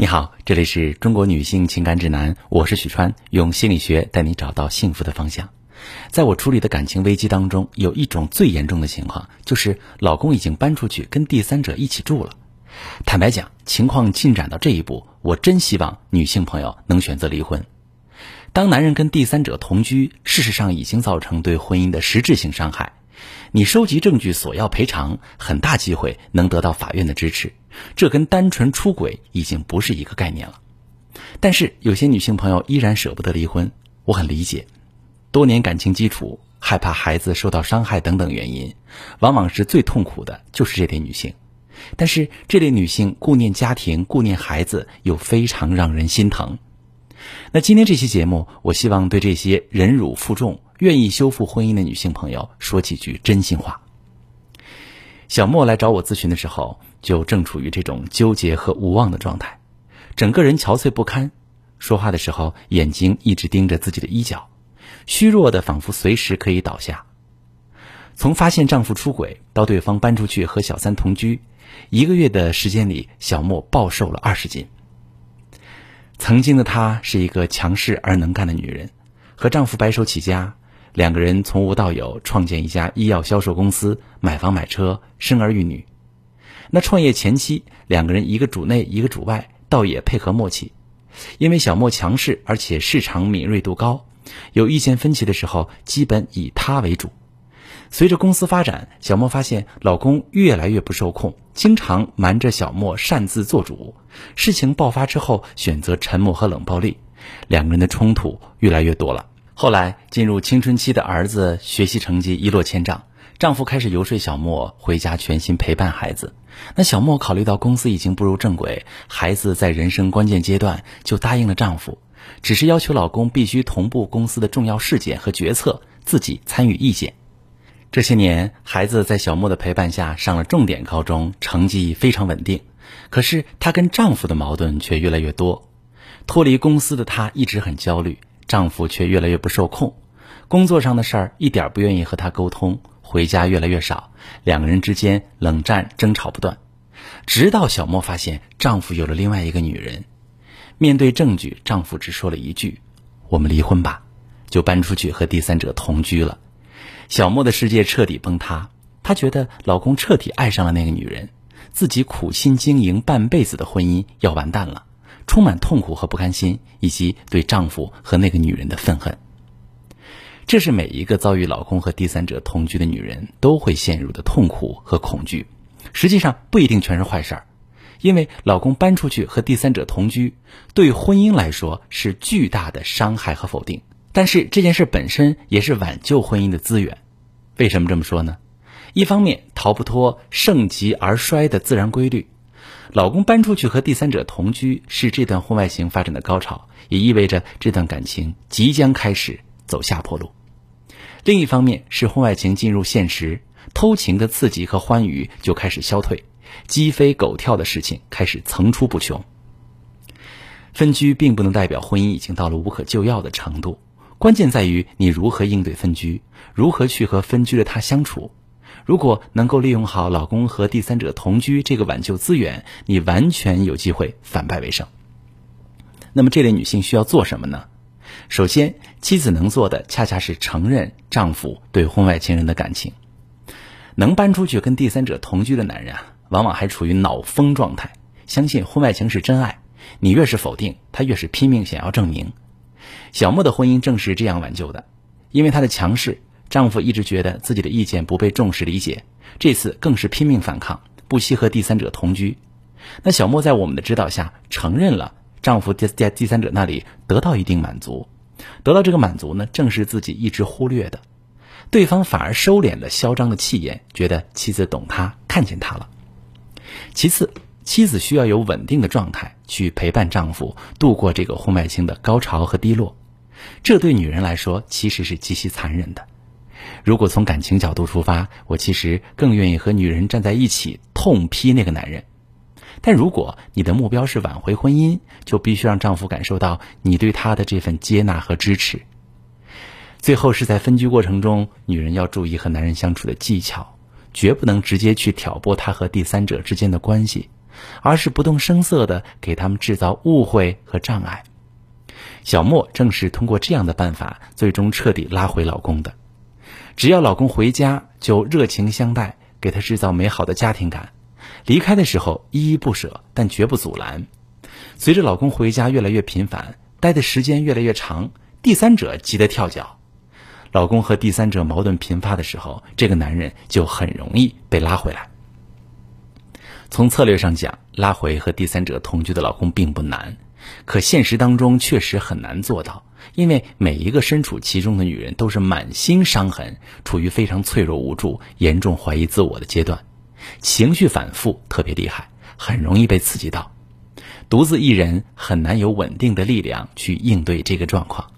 你好，这里是中国女性情感指南，我是许川，用心理学带你找到幸福的方向。在我处理的感情危机当中，有一种最严重的情况，就是老公已经搬出去跟第三者一起住了。坦白讲，情况进展到这一步，我真希望女性朋友能选择离婚。当男人跟第三者同居，事实上已经造成对婚姻的实质性伤害。你收集证据索要赔偿，很大机会能得到法院的支持，这跟单纯出轨已经不是一个概念了。但是有些女性朋友依然舍不得离婚，我很理解。多年感情基础，害怕孩子受到伤害等等原因，往往是最痛苦的，就是这类女性。但是这类女性顾念家庭、顾念孩子，又非常让人心疼。那今天这期节目，我希望对这些忍辱负重。愿意修复婚姻的女性朋友说几句真心话。小莫来找我咨询的时候，就正处于这种纠结和无望的状态，整个人憔悴不堪，说话的时候眼睛一直盯着自己的衣角，虚弱的仿佛随时可以倒下。从发现丈夫出轨到对方搬出去和小三同居，一个月的时间里，小莫暴瘦了二十斤。曾经的她是一个强势而能干的女人，和丈夫白手起家。两个人从无到有，创建一家医药销售公司，买房买车，生儿育女。那创业前期，两个人一个主内，一个主外，倒也配合默契。因为小莫强势，而且市场敏锐度高，有意见分歧的时候，基本以他为主。随着公司发展，小莫发现老公越来越不受控，经常瞒着小莫擅自做主。事情爆发之后，选择沉默和冷暴力，两个人的冲突越来越多了。后来进入青春期的儿子学习成绩一落千丈，丈夫开始游说小莫回家全心陪伴孩子。那小莫考虑到公司已经步入正轨，孩子在人生关键阶段，就答应了丈夫，只是要求老公必须同步公司的重要事件和决策，自己参与意见。这些年，孩子在小莫的陪伴下上了重点高中，成绩非常稳定。可是她跟丈夫的矛盾却越来越多，脱离公司的她一直很焦虑。丈夫却越来越不受控，工作上的事儿一点不愿意和她沟通，回家越来越少，两个人之间冷战争吵不断，直到小莫发现丈夫有了另外一个女人。面对证据，丈夫只说了一句：“我们离婚吧。”就搬出去和第三者同居了。小莫的世界彻底崩塌，她觉得老公彻底爱上了那个女人，自己苦心经营半辈子的婚姻要完蛋了。充满痛苦和不甘心，以及对丈夫和那个女人的愤恨。这是每一个遭遇老公和第三者同居的女人都会陷入的痛苦和恐惧。实际上不一定全是坏事儿，因为老公搬出去和第三者同居，对婚姻来说是巨大的伤害和否定。但是这件事本身也是挽救婚姻的资源。为什么这么说呢？一方面逃不脱盛极而衰的自然规律。老公搬出去和第三者同居是这段婚外情发展的高潮，也意味着这段感情即将开始走下坡路。另一方面是婚外情进入现实，偷情的刺激和欢愉就开始消退，鸡飞狗跳的事情开始层出不穷。分居并不能代表婚姻已经到了无可救药的程度，关键在于你如何应对分居，如何去和分居的他相处。如果能够利用好老公和第三者同居这个挽救资源，你完全有机会反败为胜。那么这类女性需要做什么呢？首先，妻子能做的恰恰是承认丈夫对婚外情人的感情。能搬出去跟第三者同居的男人啊，往往还处于脑疯状态，相信婚外情是真爱。你越是否定，他越是拼命想要证明。小莫的婚姻正是这样挽救的，因为他的强势。丈夫一直觉得自己的意见不被重视理解，这次更是拼命反抗，不惜和第三者同居。那小莫在我们的指导下承认了，丈夫在在第三者那里得到一定满足，得到这个满足呢，正是自己一直忽略的。对方反而收敛了嚣张的气焰，觉得妻子懂他，看见他了。其次，妻子需要有稳定的状态去陪伴丈夫度过这个婚外情的高潮和低落，这对女人来说其实是极其残忍的。如果从感情角度出发，我其实更愿意和女人站在一起痛批那个男人。但如果你的目标是挽回婚姻，就必须让丈夫感受到你对他的这份接纳和支持。最后是在分居过程中，女人要注意和男人相处的技巧，绝不能直接去挑拨他和第三者之间的关系，而是不动声色的给他们制造误会和障碍。小莫正是通过这样的办法，最终彻底拉回老公的。只要老公回家，就热情相待，给他制造美好的家庭感；离开的时候依依不舍，但绝不阻拦。随着老公回家越来越频繁，待的时间越来越长，第三者急得跳脚。老公和第三者矛盾频发的时候，这个男人就很容易被拉回来。从策略上讲，拉回和第三者同居的老公并不难，可现实当中确实很难做到，因为每一个身处其中的女人都是满心伤痕，处于非常脆弱无助、严重怀疑自我的阶段，情绪反复特别厉害，很容易被刺激到，独自一人很难有稳定的力量去应对这个状况。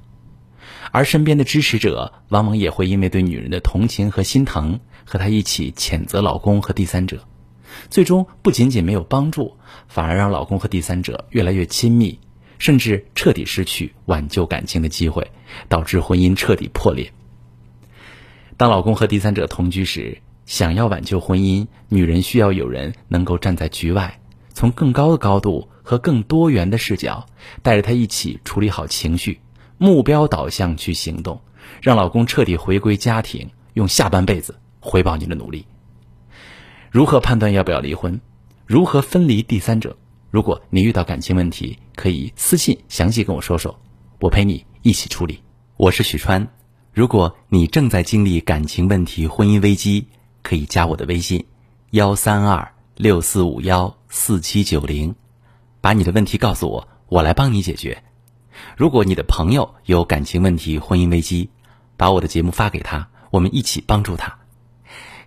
而身边的支持者往往也会因为对女人的同情和心疼，和她一起谴责老公和第三者，最终不仅仅没有帮助，反而让老公和第三者越来越亲密，甚至彻底失去挽救感情的机会，导致婚姻彻底破裂。当老公和第三者同居时，想要挽救婚姻，女人需要有人能够站在局外，从更高的高度和更多元的视角，带着她一起处理好情绪。目标导向去行动，让老公彻底回归家庭，用下半辈子回报你的努力。如何判断要不要离婚？如何分离第三者？如果你遇到感情问题，可以私信详细跟我说说，我陪你一起处理。我是许川，如果你正在经历感情问题、婚姻危机，可以加我的微信：幺三二六四五幺四七九零，把你的问题告诉我，我来帮你解决。如果你的朋友有感情问题、婚姻危机，把我的节目发给他，我们一起帮助他。